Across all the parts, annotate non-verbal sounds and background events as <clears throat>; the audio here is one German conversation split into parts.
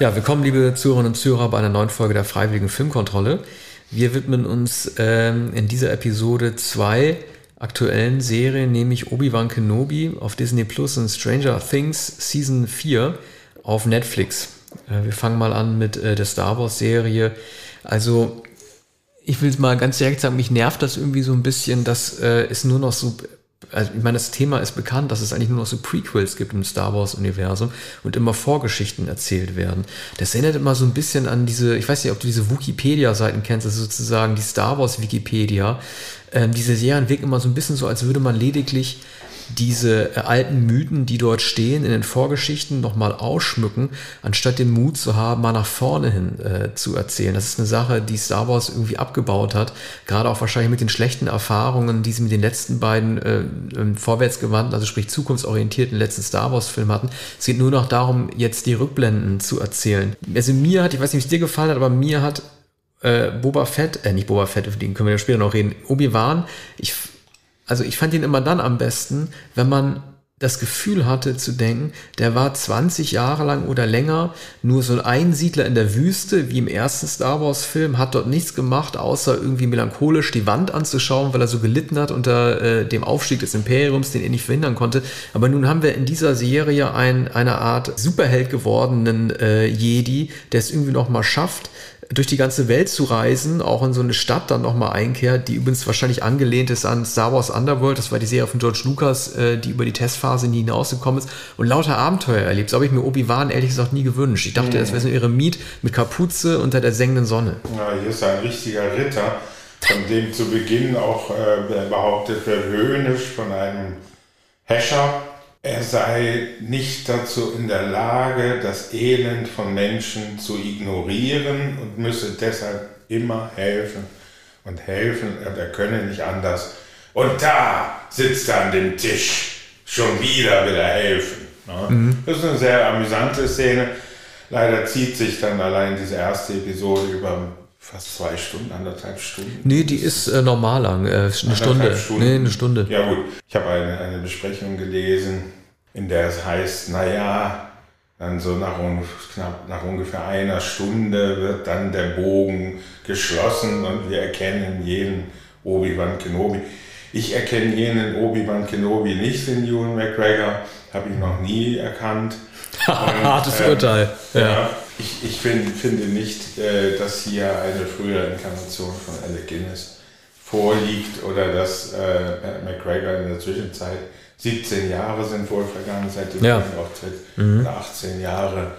Ja, willkommen, liebe Zuhörerinnen und Zuhörer, bei einer neuen Folge der Freiwilligen Filmkontrolle. Wir widmen uns ähm, in dieser Episode zwei aktuellen Serien, nämlich Obi-Wan Kenobi auf Disney Plus und Stranger Things Season 4 auf Netflix. Äh, wir fangen mal an mit äh, der Star Wars-Serie. Also, ich will mal ganz direkt sagen, mich nervt das irgendwie so ein bisschen, dass äh, es nur noch so also ich meine, das Thema ist bekannt, dass es eigentlich nur noch so Prequels gibt im Star Wars-Universum und immer Vorgeschichten erzählt werden. Das erinnert immer so ein bisschen an diese, ich weiß nicht, ob du diese Wikipedia-Seiten kennst, das ist sozusagen die Star Wars-Wikipedia. Ähm, diese Serien wirken immer so ein bisschen so, als würde man lediglich diese äh, alten Mythen, die dort stehen, in den Vorgeschichten nochmal ausschmücken, anstatt den Mut zu haben, mal nach vorne hin äh, zu erzählen. Das ist eine Sache, die Star Wars irgendwie abgebaut hat, gerade auch wahrscheinlich mit den schlechten Erfahrungen, die sie mit den letzten beiden äh, ähm, vorwärtsgewandten, also sprich zukunftsorientierten letzten Star Wars-Film hatten. Es geht nur noch darum, jetzt die Rückblenden zu erzählen. Also mir hat, ich weiß nicht, wie es dir gefallen hat, aber mir hat äh, Boba Fett, äh, nicht Boba Fett, über den können wir ja später noch reden, Obi-Wan, ich also ich fand ihn immer dann am besten, wenn man das Gefühl hatte zu denken, der war 20 Jahre lang oder länger nur so ein Einsiedler in der Wüste, wie im ersten Star Wars Film, hat dort nichts gemacht, außer irgendwie melancholisch die Wand anzuschauen, weil er so gelitten hat unter äh, dem Aufstieg des Imperiums, den er nicht verhindern konnte. Aber nun haben wir in dieser Serie ein, eine Art Superheld gewordenen äh, Jedi, der es irgendwie noch mal schafft, durch die ganze Welt zu reisen, auch in so eine Stadt dann nochmal einkehrt, die übrigens wahrscheinlich angelehnt ist an Star Wars Underworld, das war die Serie von George Lucas, äh, die über die Testphase nie hinausgekommen ist und lauter Abenteuer erlebt. Das habe ich mir Obi-Wan ehrlich gesagt nie gewünscht. Ich dachte, mhm. das wäre so ihre Miet mit Kapuze unter der sengenden Sonne. Ja, hier ist ein richtiger Ritter, von dem zu Beginn auch äh, behauptet wird, höhnisch von einem Häscher er sei nicht dazu in der Lage, das Elend von Menschen zu ignorieren und müsse deshalb immer helfen und helfen, er könne nicht anders. Und da sitzt er an dem Tisch, schon wieder will er helfen. Ne? Mhm. Das ist eine sehr amüsante Szene. Leider zieht sich dann allein diese erste Episode über fast zwei Stunden, anderthalb Stunden. Nee, die ist äh, normal lang, äh, eine Stunde. Stunden. Nee, eine Stunde. Ja gut, ich habe eine, eine Besprechung gelesen, in der es heißt, naja, dann so nach, knapp, nach ungefähr einer Stunde wird dann der Bogen geschlossen und wir erkennen jeden Obi-Wan Kenobi. Ich erkenne jenen Obi-Wan Kenobi nicht, den Ewan McGregor, habe ich noch nie erkannt. <laughs> Hartes ähm, Urteil. Ja. ja. Ich, ich find, finde nicht, äh, dass hier eine frühere Inkarnation von Alec Guinness vorliegt oder dass äh, McGregor in der Zwischenzeit 17 Jahre sind wohl vergangen seit dem ja. Auftritt mhm. oder 18 Jahre,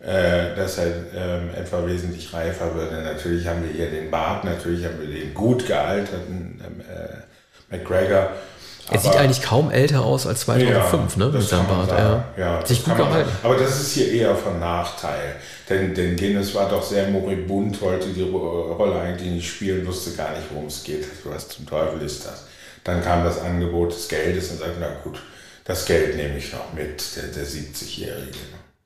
äh, dass er ähm, etwa wesentlich reifer wird. Und natürlich haben wir hier den Bart, natürlich haben wir den gut gealterten äh, McGregor. Er sieht eigentlich kaum älter aus als 2005, ja, ne? Mit seinem Bart. Ja, ja sich gut gehalten. Aber das ist hier eher von Nachteil. Denn, denn Guinness war doch sehr moribund, wollte die Rolle eigentlich nicht spielen, wusste gar nicht, worum es geht. Was zum Teufel ist das? Dann kam das Angebot des Geldes und sagte, na gut, das Geld nehme ich noch mit, der, der 70-Jährige.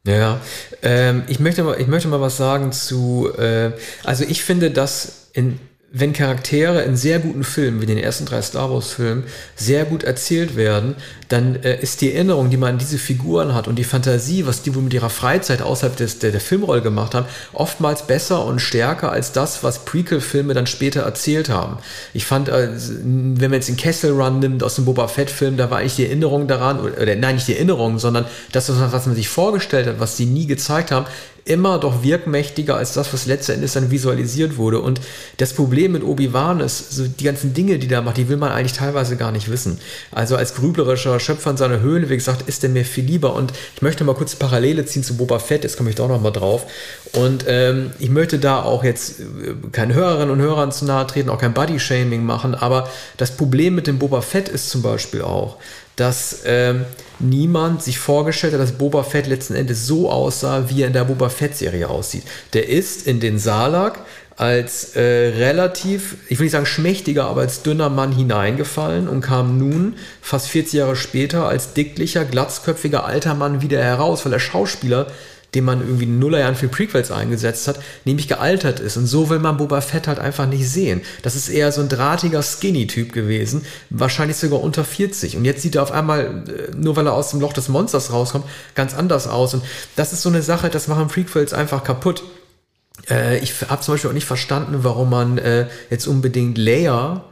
Ja, ähm, ich, möchte mal, ich möchte mal was sagen zu, äh, also ich finde, dass in wenn Charaktere in sehr guten Filmen, wie den ersten drei Star Wars-Filmen, sehr gut erzählt werden, dann äh, ist die Erinnerung, die man an diese Figuren hat und die Fantasie, was die wohl mit ihrer Freizeit außerhalb des, der, der Filmrolle gemacht haben, oftmals besser und stärker als das, was Prequel-Filme dann später erzählt haben. Ich fand, äh, wenn man jetzt den Kessel Run nimmt aus dem Boba Fett-Film, da war eigentlich die Erinnerung daran, oder, oder nein, nicht die Erinnerung, sondern das, was man sich vorgestellt hat, was sie nie gezeigt haben, immer doch wirkmächtiger als das, was letztendlich dann visualisiert wurde. Und das Problem mit Obi-Wan ist, so die ganzen Dinge, die da macht, die will man eigentlich teilweise gar nicht wissen. Also als grüblerischer Schöpfer in seiner Höhle, wie gesagt, ist der mir viel lieber. Und ich möchte mal kurz Parallele ziehen zu Boba Fett, jetzt komme ich doch noch mal drauf. Und ähm, ich möchte da auch jetzt äh, keinen Hörerinnen und Hörern zu nahe treten, auch kein Body-Shaming machen, aber das Problem mit dem Boba Fett ist zum Beispiel auch, dass ähm, niemand sich vorgestellt hat, dass Boba Fett letzten Endes so aussah, wie er in der Boba Fett-Serie aussieht. Der ist in den Salak als äh, relativ, ich will nicht sagen schmächtiger, aber als dünner Mann hineingefallen und kam nun, fast 40 Jahre später, als dicklicher, glatzköpfiger alter Mann wieder heraus, weil der Schauspieler den man irgendwie in Nullerjahren für Prequels eingesetzt hat, nämlich gealtert ist. Und so will man Boba Fett halt einfach nicht sehen. Das ist eher so ein drahtiger Skinny-Typ gewesen, wahrscheinlich sogar unter 40. Und jetzt sieht er auf einmal, äh, nur weil er aus dem Loch des Monsters rauskommt, ganz anders aus. Und das ist so eine Sache, das machen Prequels einfach kaputt. Äh, ich habe zum Beispiel auch nicht verstanden, warum man äh, jetzt unbedingt Leia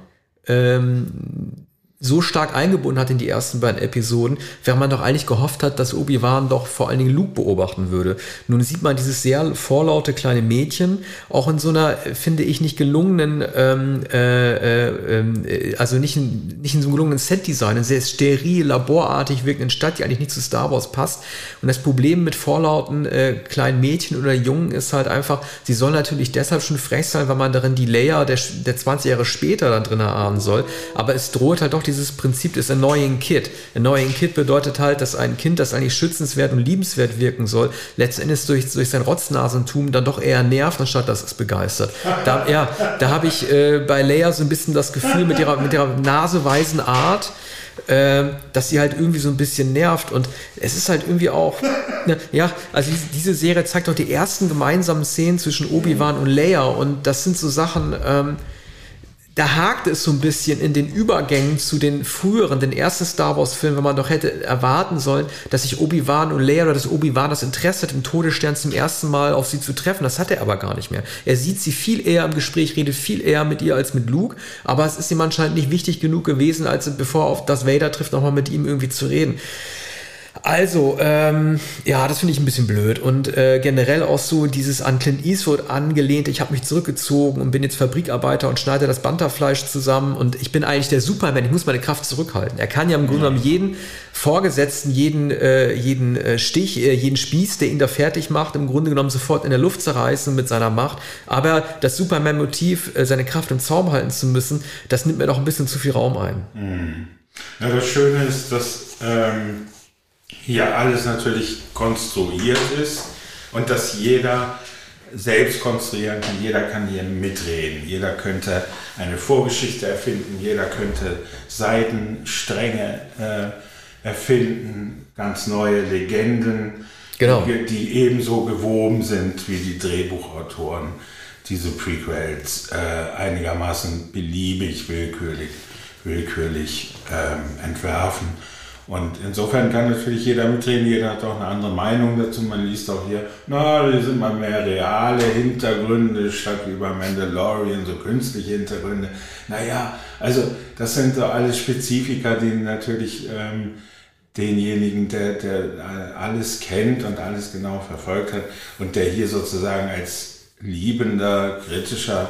ähm, so stark eingebunden hat in die ersten beiden Episoden, während man doch eigentlich gehofft hat, dass Obi-Wan doch vor allen Dingen Luke beobachten würde. Nun sieht man dieses sehr vorlaute kleine Mädchen auch in so einer, finde ich, nicht gelungenen, ähm, äh, äh, also nicht in, nicht in so einem gelungenen Set-Design, in sehr steril, laborartig wirkenden Stadt, die eigentlich nicht zu Star Wars passt. Und das Problem mit vorlauten äh, kleinen Mädchen oder Jungen ist halt einfach, sie soll natürlich deshalb schon frech sein, weil man darin die Layer der, der 20 Jahre später dann drin erahnen soll. Aber es droht halt doch die dieses Prinzip des Annoying Kid. Annoying Kid bedeutet halt, dass ein Kind, das eigentlich schützenswert und liebenswert wirken soll, letztendlich durch, durch sein Rotznasentum dann doch eher nervt, anstatt dass es begeistert. Da, ja, da habe ich äh, bei Leia so ein bisschen das Gefühl mit ihrer, mit ihrer naseweisen Art, äh, dass sie halt irgendwie so ein bisschen nervt und es ist halt irgendwie auch, ne, ja, also diese Serie zeigt auch die ersten gemeinsamen Szenen zwischen Obi-Wan und Leia und das sind so Sachen, ähm, da hakt es so ein bisschen in den Übergängen zu den früheren, den ersten Star Wars-Filmen, wenn man doch hätte erwarten sollen, dass sich Obi-Wan und Leia oder dass Obi-Wan das Interesse hat, im Todesstern zum ersten Mal auf sie zu treffen. Das hat er aber gar nicht mehr. Er sieht sie viel eher im Gespräch, redet viel eher mit ihr als mit Luke, aber es ist ihm anscheinend nicht wichtig genug gewesen, als bevor er auf das Vader trifft, nochmal mit ihm irgendwie zu reden. Also, ähm, ja, das finde ich ein bisschen blöd. Und äh, generell auch so dieses an Clint Eastwood angelehnt, ich habe mich zurückgezogen und bin jetzt Fabrikarbeiter und schneide das Banterfleisch zusammen und ich bin eigentlich der Superman, ich muss meine Kraft zurückhalten. Er kann ja im Grunde genommen jeden Vorgesetzten, jeden, äh, jeden äh, Stich, äh, jeden Spieß, der ihn da fertig macht, im Grunde genommen sofort in der Luft zerreißen mit seiner Macht. Aber das Superman-Motiv, äh, seine Kraft im Zaum halten zu müssen, das nimmt mir doch ein bisschen zu viel Raum ein. Ja, das Schöne ist, dass... Ähm hier alles natürlich konstruiert ist und dass jeder selbst konstruieren kann, jeder kann hier mitreden, jeder könnte eine Vorgeschichte erfinden, jeder könnte Seitenstränge äh, erfinden, ganz neue Legenden, genau. die, die, ebenso gewoben sind wie die Drehbuchautoren diese Prequels äh, einigermaßen beliebig, willkürlich, willkürlich ähm, entwerfen. Und insofern kann natürlich jeder mitreden, jeder hat auch eine andere Meinung dazu. Man liest auch hier, na, die sind mal mehr reale Hintergründe statt wie bei Mandalorian, so künstliche Hintergründe. Naja, also das sind so alles Spezifika, die natürlich ähm, denjenigen, der, der alles kennt und alles genau verfolgt hat und der hier sozusagen als liebender, kritischer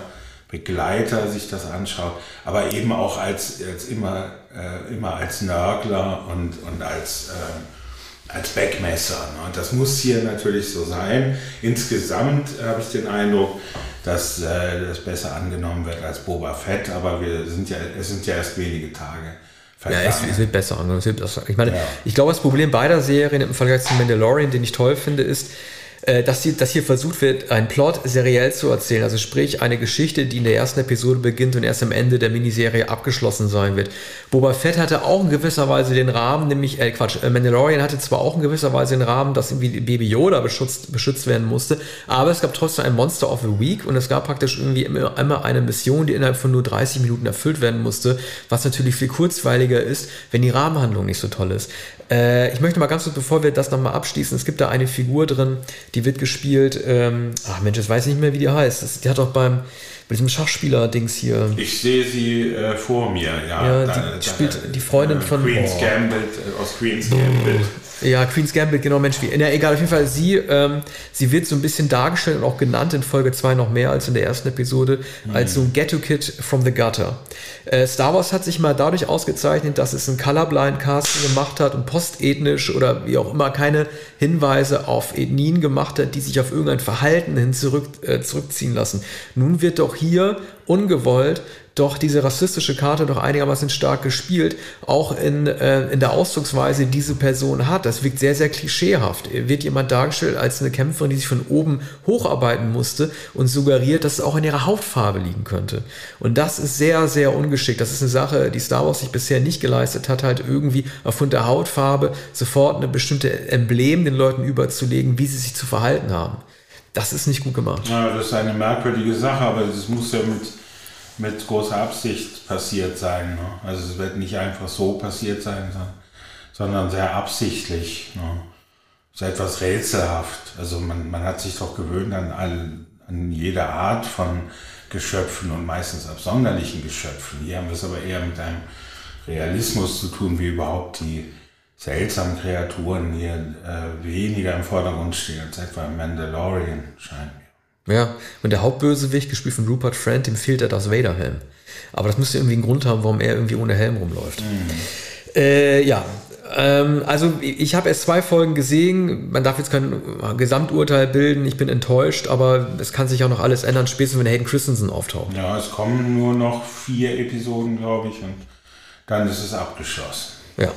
Begleiter sich das anschaut, aber eben auch als, als immer, äh, immer als Nörgler und, und als, äh, als Backmesser. Ne? Und das muss hier natürlich so sein. Insgesamt habe ich den Eindruck, dass äh, das besser angenommen wird als Boba Fett, aber wir sind ja, es sind ja erst wenige Tage. Ja, es, es, wird besser angenommen. Ich meine, ja. ich glaube, das Problem beider Serien im Vergleich zu Mandalorian, den ich toll finde, ist, dass, hier, dass hier versucht wird, einen Plot seriell zu erzählen. Also sprich, eine Geschichte, die in der ersten Episode beginnt und erst am Ende der Miniserie abgeschlossen sein wird. Boba Fett hatte auch in gewisser Weise den Rahmen, nämlich, äh Quatsch, äh, Mandalorian hatte zwar auch in gewisser Weise den Rahmen, dass irgendwie Baby Yoda beschützt, beschützt werden musste, aber es gab trotzdem ein Monster of the Week und es gab praktisch irgendwie immer, immer eine Mission, die innerhalb von nur 30 Minuten erfüllt werden musste, was natürlich viel kurzweiliger ist, wenn die Rahmenhandlung nicht so toll ist. Äh, ich möchte mal ganz kurz, bevor wir das nochmal abschließen, es gibt da eine Figur drin, die wird gespielt, ähm, ach Mensch, jetzt weiß ich nicht mehr, wie die heißt. Das, die hat auch beim, bei diesem Schachspieler-Dings hier. Ich sehe sie äh, vor mir, ja. Ja, die da, spielt da, die Freundin äh, von. Queen's oh. Gambit, äh, aus Queen's Gambit. Ja, Queen's Gambit, genau, Mensch, wie. Ja, egal, auf jeden Fall, sie, ähm, sie wird so ein bisschen dargestellt und auch genannt in Folge 2 noch mehr als in der ersten Episode, mhm. als so ein Ghetto-Kid from the Gutter. Äh, Star Wars hat sich mal dadurch ausgezeichnet, dass es ein Colorblind-Casting gemacht hat und postethnisch oder wie auch immer keine Hinweise auf Ethnien gemacht hat, die sich auf irgendein Verhalten hin zurück, äh, zurückziehen lassen. Nun wird doch hier ungewollt doch diese rassistische Karte doch einigermaßen stark gespielt, auch in, äh, in der Ausdrucksweise, die diese Person hat. Das wirkt sehr, sehr klischeehaft. Wird jemand dargestellt als eine Kämpferin, die sich von oben hocharbeiten musste und suggeriert, dass es auch in ihrer Hautfarbe liegen könnte. Und das ist sehr, sehr ungeschickt. Das ist eine Sache, die Star Wars sich bisher nicht geleistet hat, halt irgendwie aufgrund der Hautfarbe sofort eine bestimmte Emblem den Leuten überzulegen, wie sie sich zu verhalten haben. Das ist nicht gut gemacht. Ja, das ist eine merkwürdige Sache, aber das muss ja mit mit großer Absicht passiert sein. Ne? Also es wird nicht einfach so passiert sein, sondern sehr absichtlich. Ne? So etwas rätselhaft. Also man, man hat sich doch gewöhnt an, all, an jede Art von Geschöpfen und meistens absonderlichen Geschöpfen. Hier haben wir es aber eher mit einem Realismus zu tun, wie überhaupt die seltsamen Kreaturen hier äh, weniger im Vordergrund stehen als etwa Mandalorian scheint ja, und der Hauptbösewicht, gespielt von Rupert Friend, dem fehlt der Darth Vader Helm. Aber das müsste irgendwie einen Grund haben, warum er irgendwie ohne Helm rumläuft. Mhm. Äh, ja, ähm, also ich habe erst zwei Folgen gesehen. Man darf jetzt kein Gesamturteil bilden. Ich bin enttäuscht, aber es kann sich auch noch alles ändern, spätestens wenn Hayden Christensen auftaucht. Ja, es kommen nur noch vier Episoden, glaube ich, und dann ist es abgeschlossen. Ja.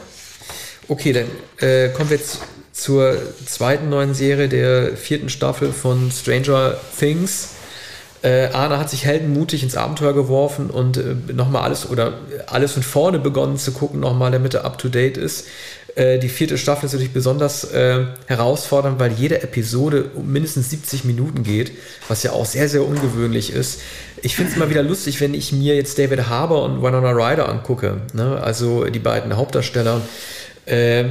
Okay, dann äh, kommen wir jetzt zur zweiten neuen Serie der vierten Staffel von Stranger Things. Äh, Arne hat sich heldenmutig ins Abenteuer geworfen und äh, nochmal alles oder alles von vorne begonnen zu gucken, nochmal damit er up to date ist. Äh, die vierte Staffel ist natürlich besonders äh, herausfordernd, weil jede Episode um mindestens 70 Minuten geht, was ja auch sehr, sehr ungewöhnlich ist. Ich finde es immer wieder lustig, wenn ich mir jetzt David Harbour und Winona Ryder angucke, ne? also die beiden Hauptdarsteller. Äh,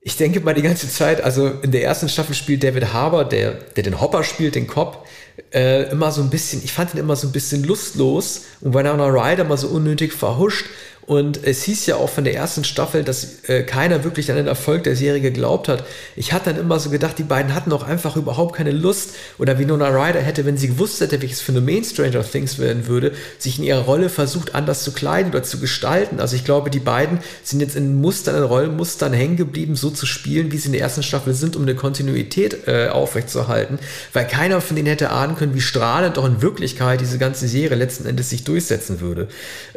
ich denke mal die ganze Zeit, also in der ersten Staffel spielt David Harbour, der, der den Hopper spielt, den Cop, äh, immer so ein bisschen, ich fand ihn immer so ein bisschen lustlos und Winona Ryder mal so unnötig verhuscht und es hieß ja auch von der ersten Staffel, dass äh, keiner wirklich an den Erfolg der Serie geglaubt hat. Ich hatte dann immer so gedacht, die beiden hatten auch einfach überhaupt keine Lust. Oder wie Nona Ryder hätte, wenn sie gewusst hätte, welches Phänomen Stranger Things werden würde, sich in ihrer Rolle versucht, anders zu kleiden oder zu gestalten. Also ich glaube, die beiden sind jetzt in Mustern, in Rollenmustern hängen geblieben, so zu spielen, wie sie in der ersten Staffel sind, um eine Kontinuität äh, aufrechtzuerhalten. Weil keiner von denen hätte ahnen können, wie strahlend doch in Wirklichkeit diese ganze Serie letzten Endes sich durchsetzen würde.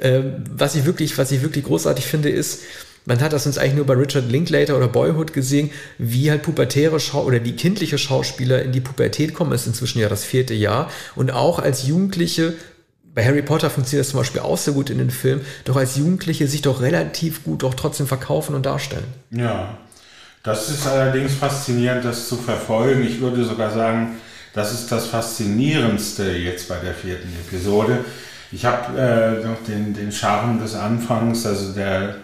Ähm, was ich wirklich was ich wirklich großartig finde, ist, man hat das uns eigentlich nur bei Richard Linklater oder Boyhood gesehen, wie halt pubertäre Schau oder wie kindliche Schauspieler in die Pubertät kommen. Ist inzwischen ja das vierte Jahr. Und auch als Jugendliche bei Harry Potter funktioniert das zum Beispiel auch sehr gut in den Filmen, doch als Jugendliche sich doch relativ gut doch trotzdem verkaufen und darstellen. Ja, das ist allerdings faszinierend, das zu verfolgen. Ich würde sogar sagen, das ist das Faszinierendste jetzt bei der vierten Episode, ich habe äh, noch den, den Charme des Anfangs, also der,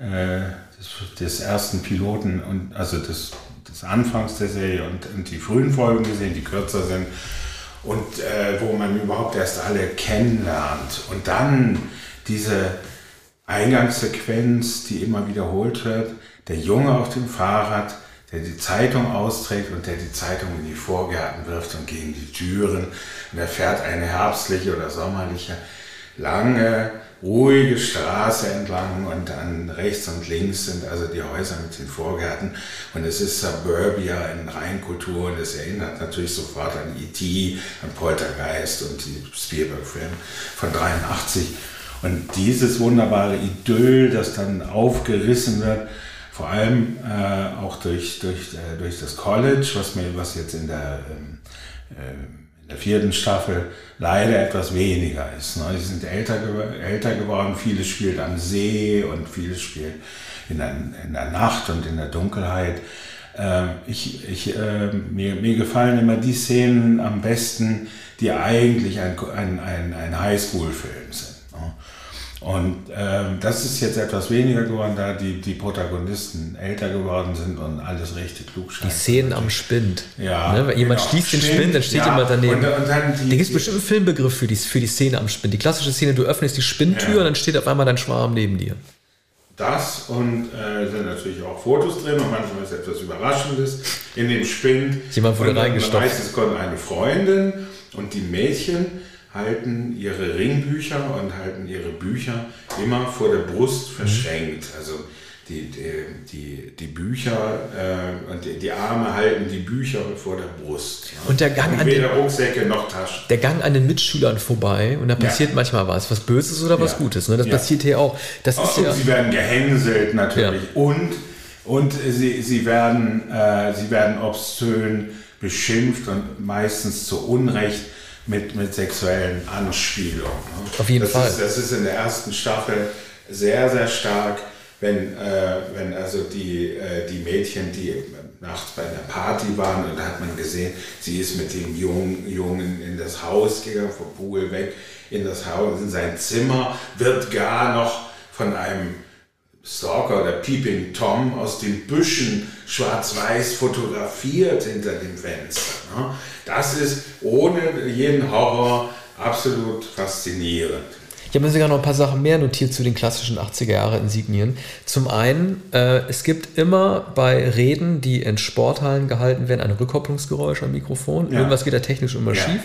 äh, des, des, ersten Piloten und also des, des Anfangs der Serie und, und die frühen Folgen gesehen, die kürzer sind und äh, wo man überhaupt erst alle kennenlernt. Und dann diese Eingangssequenz, die immer wiederholt wird, der Junge auf dem Fahrrad, der die Zeitung austrägt und der die Zeitung in die Vorgärten wirft und gegen die Türen. Und er fährt eine herbstliche oder sommerliche, lange, ruhige Straße entlang und dann rechts und links sind also die Häuser mit den Vorgärten. Und es ist Suburbia in Reinkultur und es erinnert natürlich sofort an E.T., an Poltergeist und die Spielberg-Film von 83. Und dieses wunderbare Idyll, das dann aufgerissen wird, vor allem äh, auch durch, durch, äh, durch das College, was, mir, was jetzt in der, äh, in der vierten Staffel leider etwas weniger ist. Ne? Sie sind älter, älter geworden, vieles spielt am See und vieles spielt in der, in der Nacht und in der Dunkelheit. Ähm, ich, ich, äh, mir, mir gefallen immer die Szenen am besten, die eigentlich ein, ein, ein, ein Highschool-Film sind. Und ähm, das ist jetzt etwas weniger geworden, da die, die Protagonisten älter geworden sind und alles richtig klug scheint. Die Szenen am Spind. Ja. Ne? Wenn jemand genau. schließt den Spind, dann steht ja. jemand daneben. Und, und dann die, da gibt es bestimmt einen Filmbegriff für die, für die Szene am Spind. Die klassische Szene, du öffnest die Spinntür ja. und dann steht auf einmal dein Schwarm neben dir. Das und äh, sind natürlich auch Fotos drin und manchmal ist etwas Überraschendes in dem Spind. Jemand wurde reingestopft. Meistens kommt eine Freundin und die Mädchen halten ihre Ringbücher und halten ihre Bücher immer vor der Brust mhm. verschränkt. Also die, die, die, die Bücher äh, und die, die, Arme halten die Bücher vor der Brust. Ja. Und der Gang und an den Rucksäcke noch Taschen. Der Gang an den Mitschülern vorbei und da passiert ja. manchmal was, was Böses oder was ja. Gutes. Ne? Das passiert hier auch. Das ist und sie werden gehänselt natürlich und und sie, sie, werden, äh, sie werden obszön beschimpft und meistens zu Unrecht mit, mit sexuellen Anspielungen. Ne? Auf jeden das Fall. Ist, das ist in der ersten Staffel sehr, sehr stark wenn, äh, wenn also die, äh, die Mädchen, die nachts bei einer Party waren und da hat man gesehen, sie ist mit dem Jungen, Jungen in das Haus gegangen, vom Pool weg, in das Haus, in sein Zimmer, wird gar noch von einem Stalker oder Peeping Tom aus den Büschen schwarz-weiß fotografiert hinter dem Fenster. Ne? Das ist ohne jeden Horror absolut faszinierend. Ich habe mir sogar noch ein paar Sachen mehr notiert zu den klassischen 80er Jahre Insignien. Zum einen, äh, es gibt immer bei Reden, die in Sporthallen gehalten werden, ein Rückkopplungsgeräusch am Mikrofon. Ja. Irgendwas geht da technisch immer ja. schief.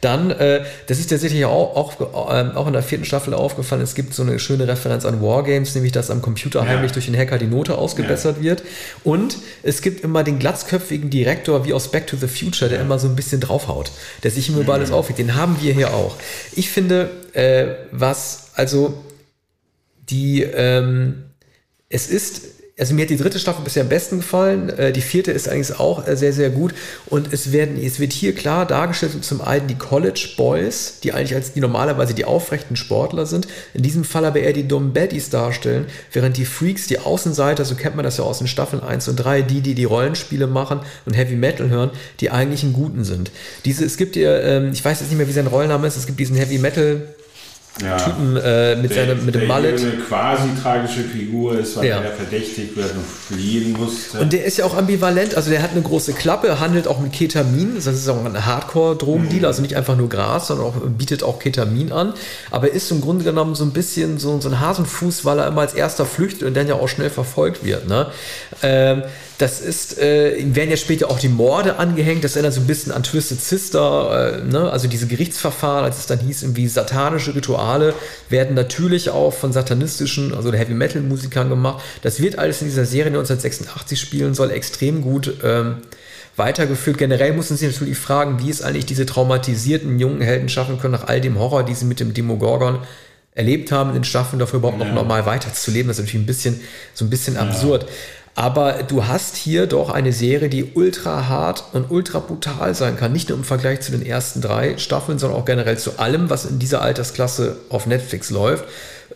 Dann, äh, das ist tatsächlich auch, auch, äh, auch in der vierten Staffel aufgefallen, es gibt so eine schöne Referenz an Wargames, nämlich dass am Computer ja. heimlich durch den Hacker die Note ausgebessert wird. Und es gibt immer den glatzköpfigen Direktor wie aus Back to the Future, der immer so ein bisschen draufhaut, der sich immer über alles mhm. aufregt. Den haben wir hier auch. Ich finde, äh, was, also die, ähm, es ist, also mir hat die dritte Staffel bisher am besten gefallen. Äh, die vierte ist eigentlich auch äh, sehr, sehr gut. Und es werden, es wird hier klar dargestellt, zum einen die College Boys, die eigentlich als die normalerweise die aufrechten Sportler sind, in diesem Fall aber eher die dummen Baddies darstellen, während die Freaks, die Außenseiter, so kennt man das ja aus den Staffeln 1 und 3, die, die die Rollenspiele machen und Heavy Metal hören, die eigentlichen Guten sind. Diese, es gibt hier, ähm, ich weiß jetzt nicht mehr, wie sein Rollenname ist, es gibt diesen Heavy Metal ja. Typen äh, mit, der, seinem, mit dem Mallet. Der eine quasi tragische Figur ist, weil ja. er verdächtigt wird und fliehen musste. Und der ist ja auch ambivalent, also der hat eine große Klappe, handelt auch mit Ketamin, das ist auch ein Hardcore-Drogendealer, mhm. also nicht einfach nur Gras, sondern auch, bietet auch Ketamin an, aber ist im Grunde genommen so ein bisschen so, so ein Hasenfuß, weil er immer als erster flüchtet und dann ja auch schnell verfolgt wird. Ne? Ähm, das ist, äh, werden ja später auch die Morde angehängt. Das erinnert so ein bisschen an Twisted Sister, äh, ne? also diese Gerichtsverfahren, als es dann hieß, irgendwie satanische Rituale werden natürlich auch von satanistischen, also Heavy Metal Musikern gemacht. Das wird alles in dieser Serie, die 1986 spielen soll, extrem gut ähm, weitergeführt. Generell muss man sich natürlich fragen, wie es eigentlich diese traumatisierten jungen Helden schaffen können, nach all dem Horror, die sie mit dem Demogorgon erlebt haben in den Staffeln, dafür überhaupt ja. noch normal weiterzuleben. Das ist natürlich ein bisschen, so ein bisschen absurd. Aber du hast hier doch eine Serie, die ultra hart und ultra brutal sein kann. Nicht nur im Vergleich zu den ersten drei Staffeln, sondern auch generell zu allem, was in dieser Altersklasse auf Netflix läuft.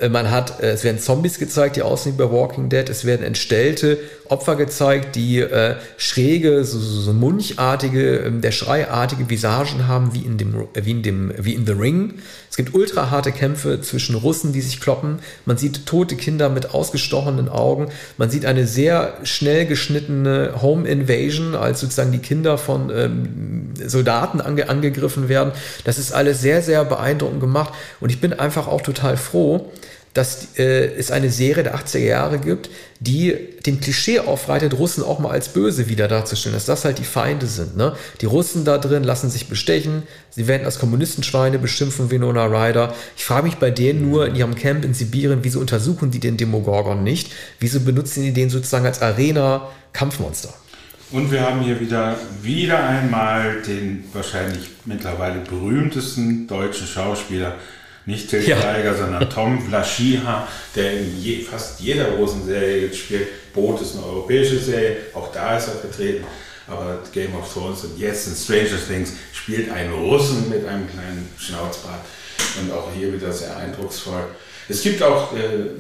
Äh, man hat, äh, es werden Zombies gezeigt, die aussehen wie bei Walking Dead. Es werden entstellte Opfer gezeigt, die äh, schräge, so, so munchartige, äh, der schreiartige Visagen haben, wie in dem, wie in dem, wie in The Ring. Es gibt ultra harte Kämpfe zwischen Russen, die sich kloppen. Man sieht tote Kinder mit ausgestochenen Augen. Man sieht eine sehr schnell geschnittene Home Invasion, als sozusagen die Kinder von ähm, Soldaten ange angegriffen werden. Das ist alles sehr, sehr beeindruckend gemacht. Und ich bin einfach auch total froh, dass äh, es eine Serie der 80er Jahre gibt, die dem Klischee aufreitet, Russen auch mal als böse wieder darzustellen, dass das halt die Feinde sind. Ne? Die Russen da drin lassen sich bestechen, sie werden als Kommunistenschweine beschimpfen, Winona Ryder. Ich frage mich bei denen nur in ihrem Camp in Sibirien, wieso untersuchen die den Demogorgon nicht? Wieso benutzen die den sozusagen als Arena-Kampfmonster? Und wir haben hier wieder, wieder einmal den wahrscheinlich mittlerweile berühmtesten deutschen Schauspieler nicht Til ja. Sondern <laughs> Tom Vlaschiha, der in je, fast jeder großen Serie jetzt spielt. Boot ist eine europäische Serie, auch da ist er vertreten. Aber Game of Thrones und jetzt in Stranger Things spielt ein Russen mit einem kleinen Schnauzbart. Und auch hier wieder sehr eindrucksvoll. Es gibt auch äh,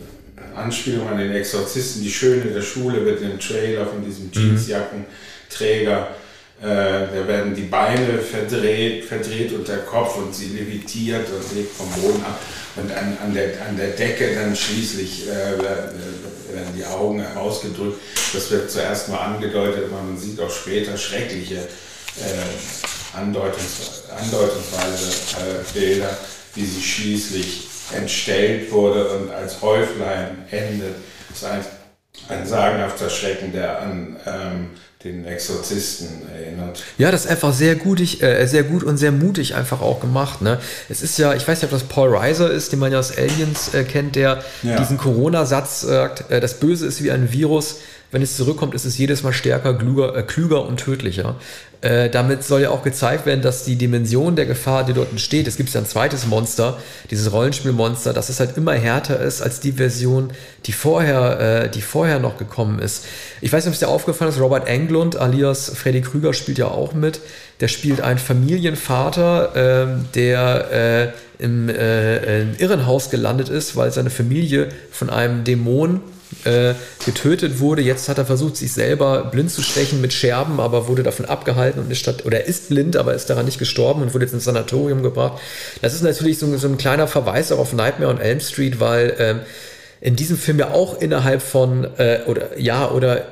Anspielungen an den Exorzisten. Die Schöne der Schule wird im Trailer von diesem mhm. Jeansjackenträger da werden die Beine verdreht, verdreht und der Kopf und sie levitiert und legt vom Boden ab. Und an, an, der, an der Decke dann schließlich äh, werden die Augen herausgedrückt. Das wird zuerst mal angedeutet, man sieht auch später schreckliche äh, Andeutungs, andeutungsweise äh, Bilder, wie sie schließlich entstellt wurde und als Häuflein endet. Das ist ein, ein sagenhafter Schrecken, der an ähm, den Exorzisten erinnert. Ja, das ist einfach sehr gut, äh, sehr gut und sehr mutig einfach auch gemacht. Ne? Es ist ja, ich weiß nicht, ob das Paul Reiser ist, den man ja aus Aliens äh, kennt, der ja. diesen Corona-Satz sagt, äh, das Böse ist wie ein Virus, wenn es zurückkommt, ist es jedes Mal stärker, klüger, äh, klüger und tödlicher. Äh, damit soll ja auch gezeigt werden, dass die Dimension der Gefahr, die dort entsteht, es gibt ja ein zweites Monster, dieses Rollenspielmonster, dass es halt immer härter ist als die Version, die vorher, äh, die vorher noch gekommen ist. Ich weiß nicht, ob es dir aufgefallen ist, Robert Englund alias Freddy Krüger spielt ja auch mit. Der spielt einen Familienvater, ähm, der äh, im, äh, im Irrenhaus gelandet ist, weil seine Familie von einem Dämon äh, getötet wurde. Jetzt hat er versucht, sich selber blind zu stechen mit Scherben, aber wurde davon abgehalten und ist statt, oder ist blind, aber ist daran nicht gestorben und wurde jetzt ins Sanatorium gebracht. Das ist natürlich so, so ein kleiner Verweis auch auf Nightmare on Elm Street, weil ähm, in diesem Film ja auch innerhalb von, äh, oder ja, oder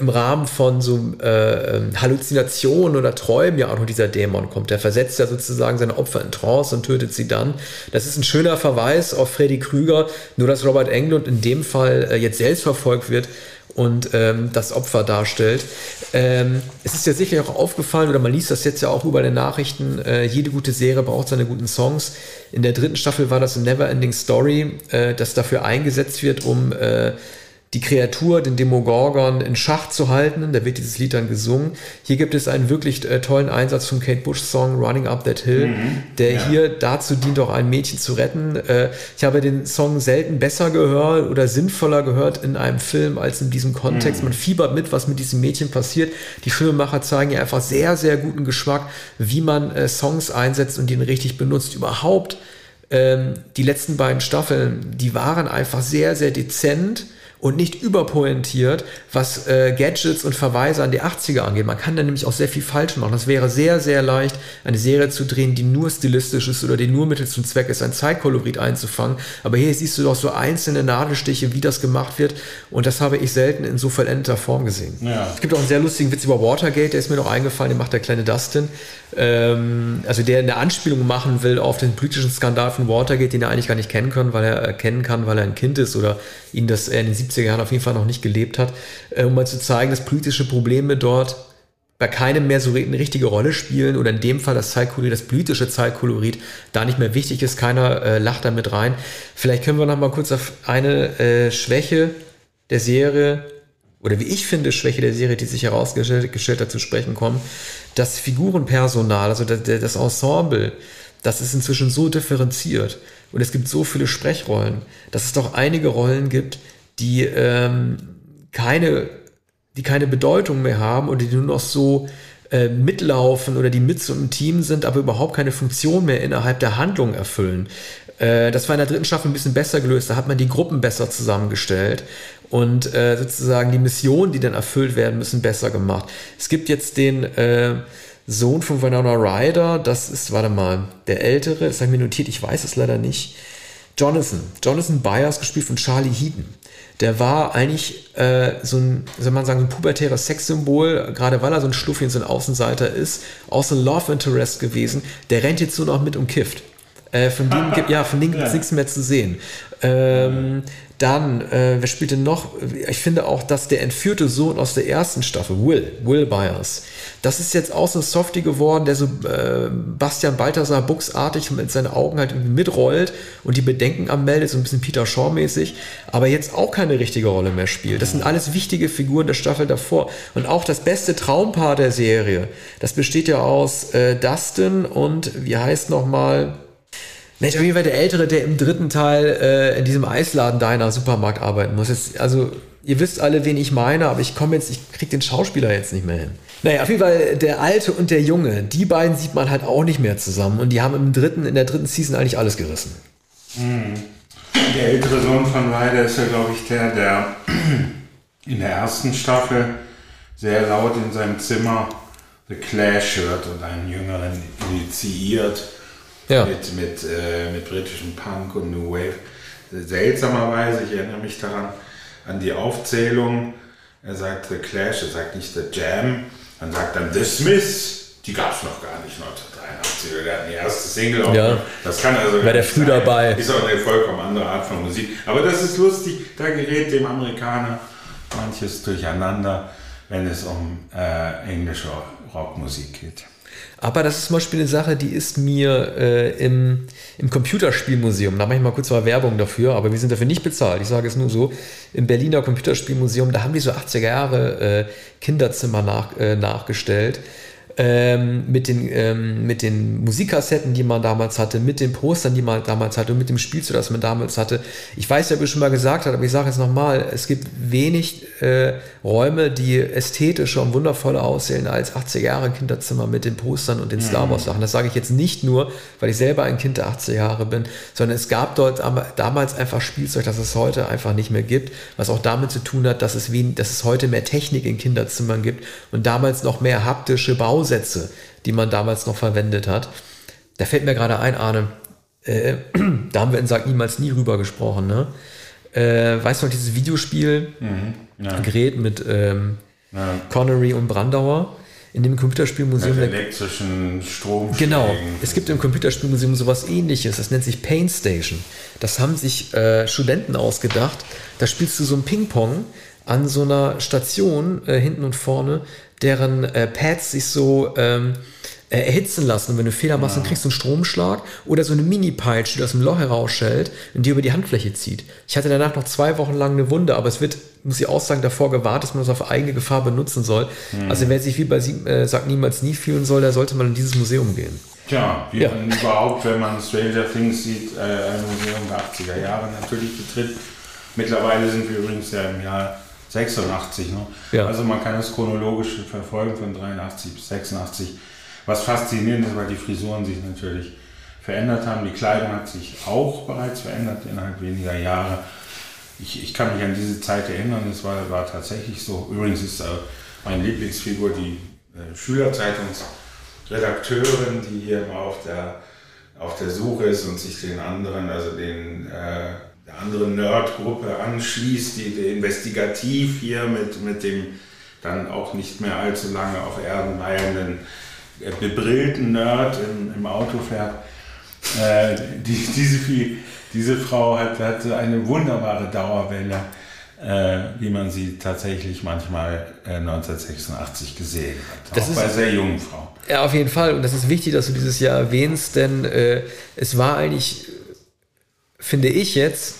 im Rahmen von so äh, Halluzinationen oder Träumen ja auch noch dieser Dämon kommt. Der versetzt ja sozusagen seine Opfer in Trance und tötet sie dann. Das ist ein schöner Verweis auf Freddy Krüger, nur dass Robert Englund in dem Fall äh, jetzt selbst verfolgt wird und ähm, das Opfer darstellt. Ähm, es ist ja sicher auch aufgefallen, oder man liest das jetzt ja auch über den Nachrichten, äh, jede gute Serie braucht seine guten Songs. In der dritten Staffel war das eine Neverending Story, äh, das dafür eingesetzt wird, um äh, die Kreatur, den Demogorgon, in Schach zu halten. Da wird dieses Lied dann gesungen. Hier gibt es einen wirklich äh, tollen Einsatz vom Kate Bush Song Running Up That Hill, mhm, der ja. hier dazu dient, auch ein Mädchen zu retten. Äh, ich habe den Song selten besser gehört oder sinnvoller gehört in einem Film als in diesem Kontext. Mhm. Man fiebert mit, was mit diesem Mädchen passiert. Die Filmemacher zeigen ja einfach sehr, sehr guten Geschmack, wie man äh, Songs einsetzt und ihn richtig benutzt. Überhaupt ähm, die letzten beiden Staffeln, die waren einfach sehr, sehr dezent und nicht überpointiert, was äh, Gadgets und Verweise an die 80er angeht. Man kann da nämlich auch sehr viel falsch machen. Das wäre sehr, sehr leicht, eine Serie zu drehen, die nur stilistisch ist oder die nur Mittel zum Zweck ist, ein Zeitkolorit einzufangen. Aber hier siehst du doch so einzelne Nadelstiche, wie das gemacht wird. Und das habe ich selten in so vollendeter Form gesehen. Ja. Es gibt auch einen sehr lustigen Witz über Watergate, der ist mir noch eingefallen, den macht der kleine Dustin. Ähm, also der eine Anspielung machen will auf den politischen Skandal von Watergate, den er eigentlich gar nicht kennen kann, weil er erkennen kann, weil er ein Kind ist oder ihn das er in den 70er Jahren auf jeden Fall noch nicht gelebt hat, äh, um mal zu zeigen, dass politische Probleme dort bei keinem mehr so eine richtige Rolle spielen oder in dem Fall das Zeitkolorit, das politische Zeitkolorit da nicht mehr wichtig ist, keiner äh, lacht damit rein. Vielleicht können wir noch mal kurz auf eine äh, Schwäche der Serie oder wie ich finde, Schwäche der Serie, die sich herausgestellt hat, zu sprechen kommen. Das Figurenpersonal, also das, Ensemble, das ist inzwischen so differenziert und es gibt so viele Sprechrollen, dass es doch einige Rollen gibt, die ähm, keine, die keine Bedeutung mehr haben oder die nur noch so äh, mitlaufen oder die mit so im Team sind, aber überhaupt keine Funktion mehr innerhalb der Handlung erfüllen. Äh, das war in der dritten Staffel ein bisschen besser gelöst. Da hat man die Gruppen besser zusammengestellt und äh, sozusagen die Missionen, die dann erfüllt werden müssen, besser gemacht. Es gibt jetzt den äh, Sohn von Winona Ryder, das ist, warte mal, der Ältere, das habe ich mir notiert, ich weiß es leider nicht. Jonathan, Jonathan Byers, gespielt von Charlie Heaton. Der war eigentlich äh, so ein, soll man sagen, ein pubertäres Sexsymbol, gerade weil er so ein Schluffi und so ein Außenseiter ist, ein Love Interest gewesen. Der rennt jetzt nur noch mit und kifft. Äh, von dem <laughs> gibt ja, von ja. nichts mehr zu sehen. Ähm, dann, äh, wer spielt denn noch? Ich finde auch, dass der entführte Sohn aus der ersten Staffel, Will, Will Byers, das ist jetzt auch so ein Softie geworden, der so äh, Bastian Balthasar buchsartig mit seinen Augen halt mitrollt und die Bedenken anmeldet, so ein bisschen Peter Shaw-mäßig, aber jetzt auch keine richtige Rolle mehr spielt. Das sind alles wichtige Figuren der Staffel davor. Und auch das beste Traumpaar der Serie, das besteht ja aus äh, Dustin und, wie heißt nochmal, Mensch, auf jeden Fall der Ältere, der im dritten Teil äh, in diesem Eisladen deiner Supermarkt arbeiten muss. Jetzt, also, ihr wisst alle, wen ich meine, aber ich komme jetzt, ich krieg den Schauspieler jetzt nicht mehr hin. Naja, auf jeden Fall der Alte und der Junge, die beiden sieht man halt auch nicht mehr zusammen und die haben im dritten, in der dritten Season eigentlich alles gerissen. Mhm. Der ältere Sohn von Ryder ist ja, glaube ich, der, der <clears throat> in der ersten Staffel sehr laut in seinem Zimmer The Clash hört und einen Jüngeren initiiert ja. mit, mit, äh, mit britischem Punk und New Wave. Seltsamerweise, ich erinnere mich daran, an die Aufzählung. Er sagt The Clash, er sagt nicht The Jam, dann sagt dann The Smiths, die gab es noch gar nicht 1983. Der hatten die erste Single auch. Ja. Das kann also. Wäre der früh sein. dabei. Ist auch eine vollkommen andere Art von Musik. Aber das ist lustig, da gerät dem Amerikaner manches durcheinander. wenn es um äh, englische Rockmusik geht. Aber das ist zum Beispiel eine Sache, die ist mir äh, im, im Computerspielmuseum, da mache ich mal kurz mal Werbung dafür, aber wir sind dafür nicht bezahlt, ich sage es nur so, im Berliner Computerspielmuseum, da haben die so 80er Jahre äh, Kinderzimmer nach, äh, nachgestellt ähm, mit, den, ähm, mit den Musikkassetten, die man damals hatte, mit den Postern, die man damals hatte und mit dem Spielzeug, das man damals hatte. Ich weiß ja, ob ich schon mal gesagt habe, aber ich sage jetzt nochmal, es gibt wenig äh, Räume, die ästhetischer und wundervoller aussehen als 80er Jahre Kinderzimmer mit den Postern und den Star Wars Sachen. Das sage ich jetzt nicht nur, weil ich selber ein Kind der 80er Jahre bin, sondern es gab dort damals einfach Spielzeug, das es heute einfach nicht mehr gibt, was auch damit zu tun hat, dass es, wen, dass es heute mehr Technik in Kinderzimmern gibt und damals noch mehr haptische Bausätze Bausätze, die man damals noch verwendet hat. Da fällt mir gerade ein, Arne, äh, <clears throat> da haben wir in Sag niemals nie rüber gesprochen, ne? Äh, weißt du noch, dieses Videospiel mhm, mit ähm, ja. Connery und Brandauer in dem Computerspielmuseum. Mit elektrischen Strom. Genau. Es gibt im Computerspielmuseum sowas ähnliches. Das nennt sich Paint Station. Das haben sich äh, Studenten ausgedacht. Da spielst du so ein Ping-Pong an so einer Station äh, hinten und vorne deren äh, Pads sich so ähm, äh, erhitzen lassen. Und wenn du Fehler machst, ja. dann kriegst du einen Stromschlag oder so eine Mini-Peitsche, die aus dem Loch herausschellt und die über die Handfläche zieht. Ich hatte danach noch zwei Wochen lang eine Wunde, aber es wird, muss ich auch sagen, davor gewartet, dass man das auf eigene Gefahr benutzen soll. Mhm. Also wer sich wie bei Sie, äh, Sagt niemals nie fühlen soll, der sollte mal in dieses Museum gehen. Tja, wie ja. man überhaupt, wenn man Stranger Things sieht, äh, ein Museum der 80er Jahre natürlich betritt. Mittlerweile sind wir übrigens ja im Jahr 86. Ne? Ja. Also man kann es chronologisch verfolgen von 83 bis 86. Was faszinierend ist, weil die Frisuren sich natürlich verändert haben. Die Kleidung hat sich auch bereits verändert innerhalb weniger Jahre. Ich, ich kann mich an diese Zeit erinnern, es war, war tatsächlich so. Übrigens ist äh, meine Lieblingsfigur die äh, Schülerzeitungsredakteurin, die hier immer auf der, auf der Suche ist und sich den anderen, also den äh, der anderen Nerdgruppe anschließt, die, die investigativ hier mit, mit dem dann auch nicht mehr allzu lange auf Erden weilenden äh, bebrillten Nerd im, im Auto fährt. Äh, die, diese, diese Frau hat, hat eine wunderbare Dauerwelle, äh, wie man sie tatsächlich manchmal äh, 1986 gesehen hat. Das auch ist, bei sehr jungen Frauen. Ja, auf jeden Fall. Und das ist wichtig, dass du dieses Jahr erwähnst, denn äh, es war eigentlich finde ich jetzt,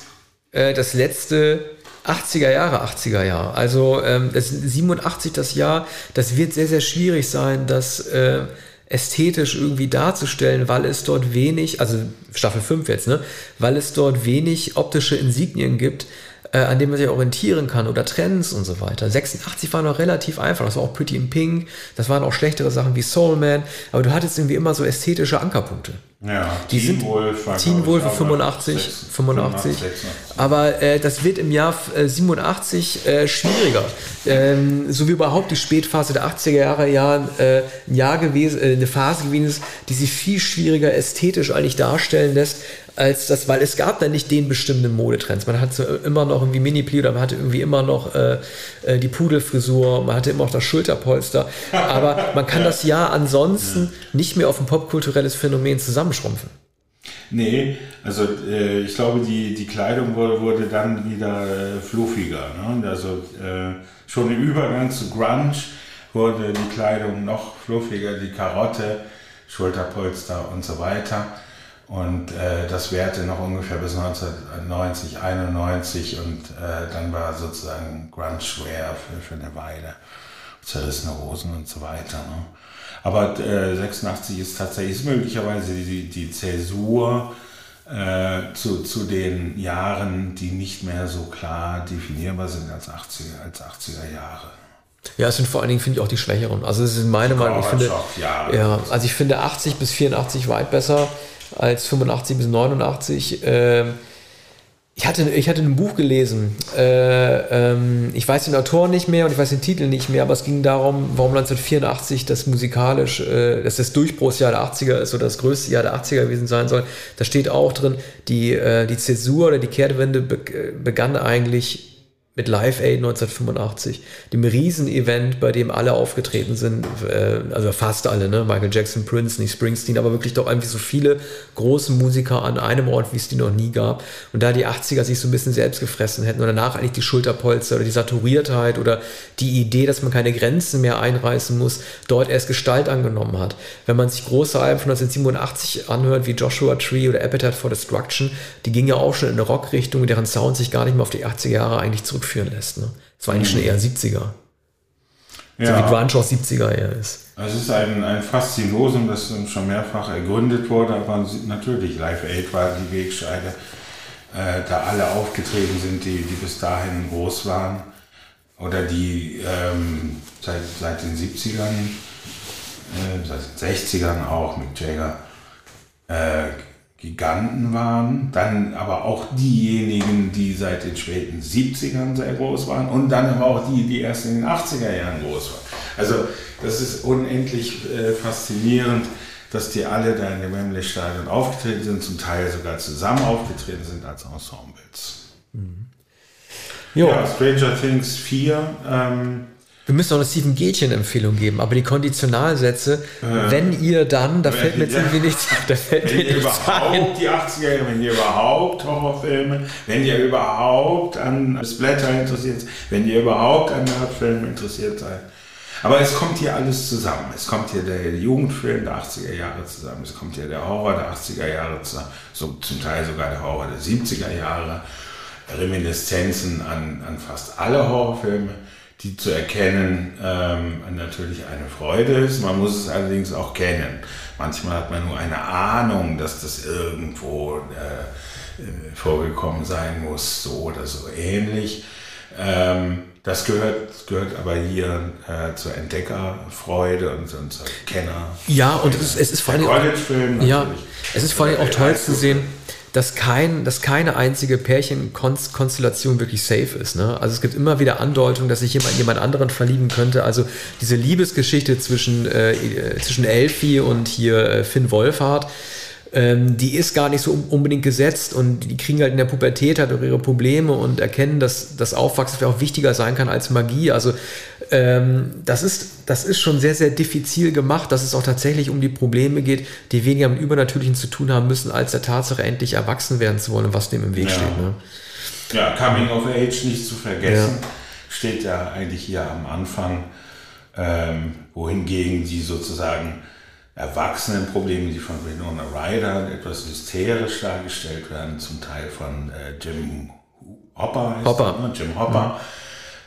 äh, das letzte 80er Jahre, 80er Jahre. Also ähm, das 87 das Jahr, das wird sehr, sehr schwierig sein, das äh, ästhetisch irgendwie darzustellen, weil es dort wenig, also Staffel 5 jetzt, ne, weil es dort wenig optische Insignien gibt, äh, an dem man sich orientieren kann oder Trends und so weiter. 86 war noch relativ einfach, das war auch Pretty in Pink, das waren auch schlechtere Sachen wie Soul Man, aber du hattest irgendwie immer so ästhetische Ankerpunkte. Ja, die Teen sind Wolf, Teen Wolf 85, 6, 85. 85 aber äh, das wird im Jahr äh, 87 äh, schwieriger. Ähm, so wie überhaupt die Spätphase der 80er Jahre Jahren äh, ein Jahr gewesen, äh, eine Phase gewesen ist, die sich viel schwieriger ästhetisch eigentlich darstellen lässt, als das, weil es gab da nicht den bestimmten Modetrends. Man hatte immer noch irgendwie Mini-Pli oder man hatte irgendwie immer noch äh, äh, die Pudelfrisur, man hatte immer noch das Schulterpolster. Aber man kann <laughs> das ja ansonsten nicht mehr auf ein popkulturelles Phänomen zusammenschrumpfen. Nee, also äh, ich glaube, die, die Kleidung wurde, wurde dann wieder äh, fluffiger. Ne? Also äh, schon im Übergang zu Grunge wurde die Kleidung noch fluffiger, die Karotte, Schulterpolster und so weiter. Und äh, das währte noch ungefähr bis 1990, 91 und äh, dann war sozusagen Grunge-Wear für, für eine Weile. Zerrissene Hosen und so weiter. Ne? Aber äh, 86 ist tatsächlich ist möglicherweise die, die Zäsur äh, zu, zu den Jahren, die nicht mehr so klar definierbar sind als 80er, als 80er Jahre. Ja, es sind vor allen Dingen, finde ich, auch die Schwächeren. Also es ist meine Meinung. Ich finde, ja, also ich finde 80 bis 84 weit besser als 85 bis 89. Ähm, ich hatte, ich hatte ein Buch gelesen. Äh, ähm, ich weiß den Autor nicht mehr und ich weiß den Titel nicht mehr, aber es ging darum, warum 1984 das musikalisch, äh, dass das Durchbruchsjahr der 80er ist oder das größte Jahr der 80er gewesen sein soll. Da steht auch drin, die, äh, die Zäsur oder die Kehrtwende be begann eigentlich mit Live Aid 1985, dem Riesenevent, bei dem alle aufgetreten sind, äh, also fast alle, ne? Michael Jackson, Prince, nicht Springsteen, aber wirklich doch irgendwie so viele große Musiker an einem Ort, wie es die noch nie gab. Und da die 80er sich so ein bisschen selbst gefressen hätten und danach eigentlich die Schulterpolster oder die Saturiertheit oder die Idee, dass man keine Grenzen mehr einreißen muss, dort erst Gestalt angenommen hat. Wenn man sich große Alben von 1987 anhört, wie Joshua Tree oder Appetite for Destruction, die gingen ja auch schon in eine Rockrichtung, deren Sound sich gar nicht mehr auf die 80er Jahre eigentlich zurück zurückführen lässt. Ne? Das war eigentlich schon eher 70er. Ja. So wie Grunge auch 70er eher ist. Es ist ein, ein Faszinosum, das schon mehrfach ergründet wurde, aber natürlich Live Aid war die Wegscheide, äh, da alle aufgetreten sind, die, die bis dahin groß waren oder die ähm, seit, seit den 70ern, äh, seit den 60ern auch mit Jagger äh, Giganten waren, dann aber auch diejenigen, die seit den späten 70ern sehr groß waren und dann aber auch die, die erst in den 80er Jahren groß waren. Also das ist unendlich äh, faszinierend, dass die alle da in dem Wembley Stadion aufgetreten sind, zum Teil sogar zusammen aufgetreten sind als Ensembles. Mhm. Ja, Stranger Things 4 ähm, wir müssen auch eine Stephen Gätchen-Empfehlung geben, aber die Konditionalsätze, äh, wenn ihr dann, da fällt mir jetzt irgendwie nichts, da fällt wenn mir ihr nichts überhaupt ein. die 80er, wenn ihr überhaupt Horrorfilme, wenn ihr überhaupt an Splatter interessiert seid, wenn ihr überhaupt an Nerdfilmen interessiert seid. Aber es kommt hier alles zusammen. Es kommt hier der Jugendfilm der 80er Jahre zusammen, es kommt hier der Horror der 80er Jahre zusammen, so zum Teil sogar der Horror der 70er Jahre, Reminiszenzen an, an fast alle Horrorfilme die zu erkennen ähm, natürlich eine Freude ist. Man muss es allerdings auch kennen. Manchmal hat man nur eine Ahnung, dass das irgendwo äh, äh, vorgekommen sein muss, so oder so ähnlich. Ähm, das gehört, gehört aber hier äh, zur Entdeckerfreude und, und zur Kenner. Ja, und es ist, es ist vor allem. Ja, es ist vor allem auch toll zu sehen dass, kein, dass keine einzige Pärchenkonstellation wirklich safe ist. Ne? Also es gibt immer wieder Andeutungen, dass sich jemand jemand anderen verlieben könnte. Also diese Liebesgeschichte zwischen, äh, zwischen Elfie und hier äh, Finn Wolfhard, ähm, die ist gar nicht so unbedingt gesetzt und die kriegen halt in der Pubertät halt ihre Probleme und erkennen, dass das Aufwachsen auch wichtiger sein kann als Magie. Also ähm, das, ist, das ist schon sehr, sehr diffizil gemacht, dass es auch tatsächlich um die Probleme geht, die weniger mit Übernatürlichen zu tun haben müssen, als der Tatsache endlich erwachsen werden zu wollen, was dem im Weg ja. steht. Ne? Ja, Coming of Age nicht zu vergessen, ja. steht ja eigentlich hier am Anfang, ähm, wohingegen die sozusagen Erwachsenenprobleme, die von Winona Ryder etwas hysterisch dargestellt werden, zum Teil von äh, Jim Hopper, Hopper. Der, ne? Jim Hopper,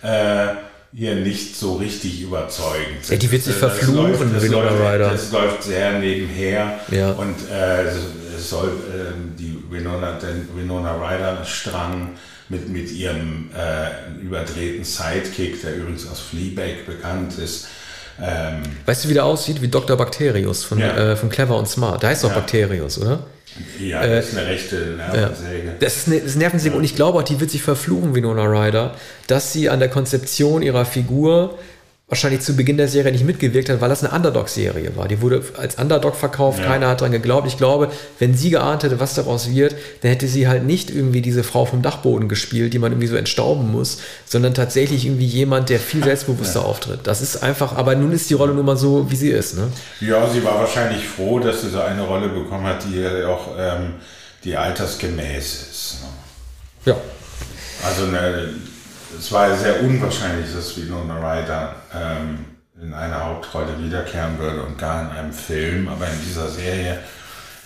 mhm. äh, hier nicht so richtig überzeugend sind. Ja, die wird sich verfluchen, das läuft, Winona Ryder. Das läuft sehr nebenher ja. und äh, es soll äh, die Winona, den Winona Ryder Strang mit, mit ihrem äh, überdrehten Sidekick, der übrigens aus Fleabag bekannt ist, ähm, weißt du, wie der aussieht? Wie Dr. Bacterius von, ja. äh, von Clever und Smart. Da heißt doch ja. Bacterius, oder? Ja, das ist eine rechte Nervensäge. Ja. Das ist eine, das ist Nervensäge und ich glaube auch, die wird sich verfluchen, Winona Ryder, dass sie an der Konzeption ihrer Figur wahrscheinlich zu Beginn der Serie nicht mitgewirkt hat, weil das eine Underdog-Serie war. Die wurde als Underdog verkauft, ja. keiner hat daran geglaubt. Ich glaube, wenn sie geahnt hätte, was daraus wird, dann hätte sie halt nicht irgendwie diese Frau vom Dachboden gespielt, die man irgendwie so entstauben muss, sondern tatsächlich irgendwie jemand, der viel selbstbewusster ja. auftritt. Das ist einfach, aber nun ist die Rolle nun mal so, wie sie ist. Ne? Ja, sie war wahrscheinlich froh, dass sie so eine Rolle bekommen hat, die auch ähm, die altersgemäß ist. Ne? Ja. Also eine es war sehr unwahrscheinlich, dass Winona Ryder ähm, in einer Hauptrolle wiederkehren würde und gar in einem Film, aber in dieser Serie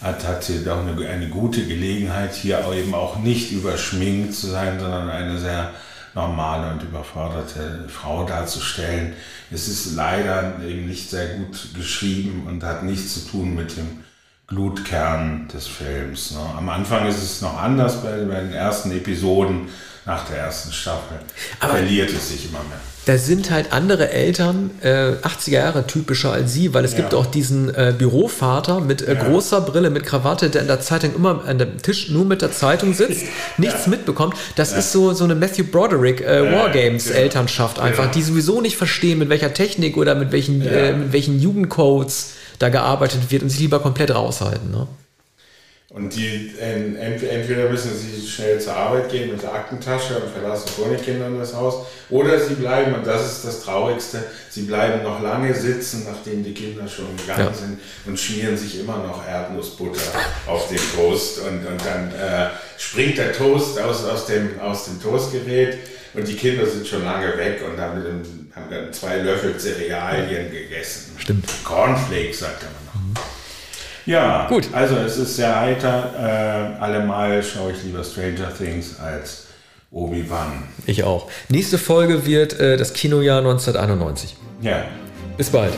hat, hat sie doch eine, eine gute Gelegenheit, hier eben auch nicht überschminkt zu sein, sondern eine sehr normale und überforderte Frau darzustellen. Es ist leider eben nicht sehr gut geschrieben und hat nichts zu tun mit dem Glutkern des Films. Ne? Am Anfang ist es noch anders bei, bei den ersten Episoden nach der ersten Staffel Aber verliert es sich immer mehr. Da sind halt andere Eltern äh, 80er Jahre typischer als sie, weil es ja. gibt auch diesen äh, Bürovater mit äh, ja. großer Brille, mit Krawatte, der in der Zeitung immer an dem Tisch nur mit der Zeitung sitzt, <laughs> nichts ja. mitbekommt. Das ist so, so eine Matthew Broderick äh, Wargames genau. Einfach, die sowieso nicht verstehen, mit welcher Technik oder mit welchen, äh, mit welchen Jugendcodes da gearbeitet wird und sich lieber komplett raushalten. Ne? Und die entweder müssen sie schnell zur Arbeit gehen mit der Aktentasche und verlassen vor den Kindern das Haus, oder sie bleiben, und das ist das Traurigste, sie bleiben noch lange sitzen, nachdem die Kinder schon gegangen ja. sind und schmieren sich immer noch Erdnussbutter auf den Toast. Und, und dann äh, springt der Toast aus, aus, dem, aus dem Toastgerät und die Kinder sind schon lange weg und haben, haben dann zwei Löffel Cerealien gegessen. Stimmt. Cornflakes, sagt man. Ja, gut. Also es ist sehr heiter. Äh, allemal schaue ich lieber Stranger Things als Obi-Wan. Ich auch. Nächste Folge wird äh, das Kinojahr 1991. Ja. Bis bald.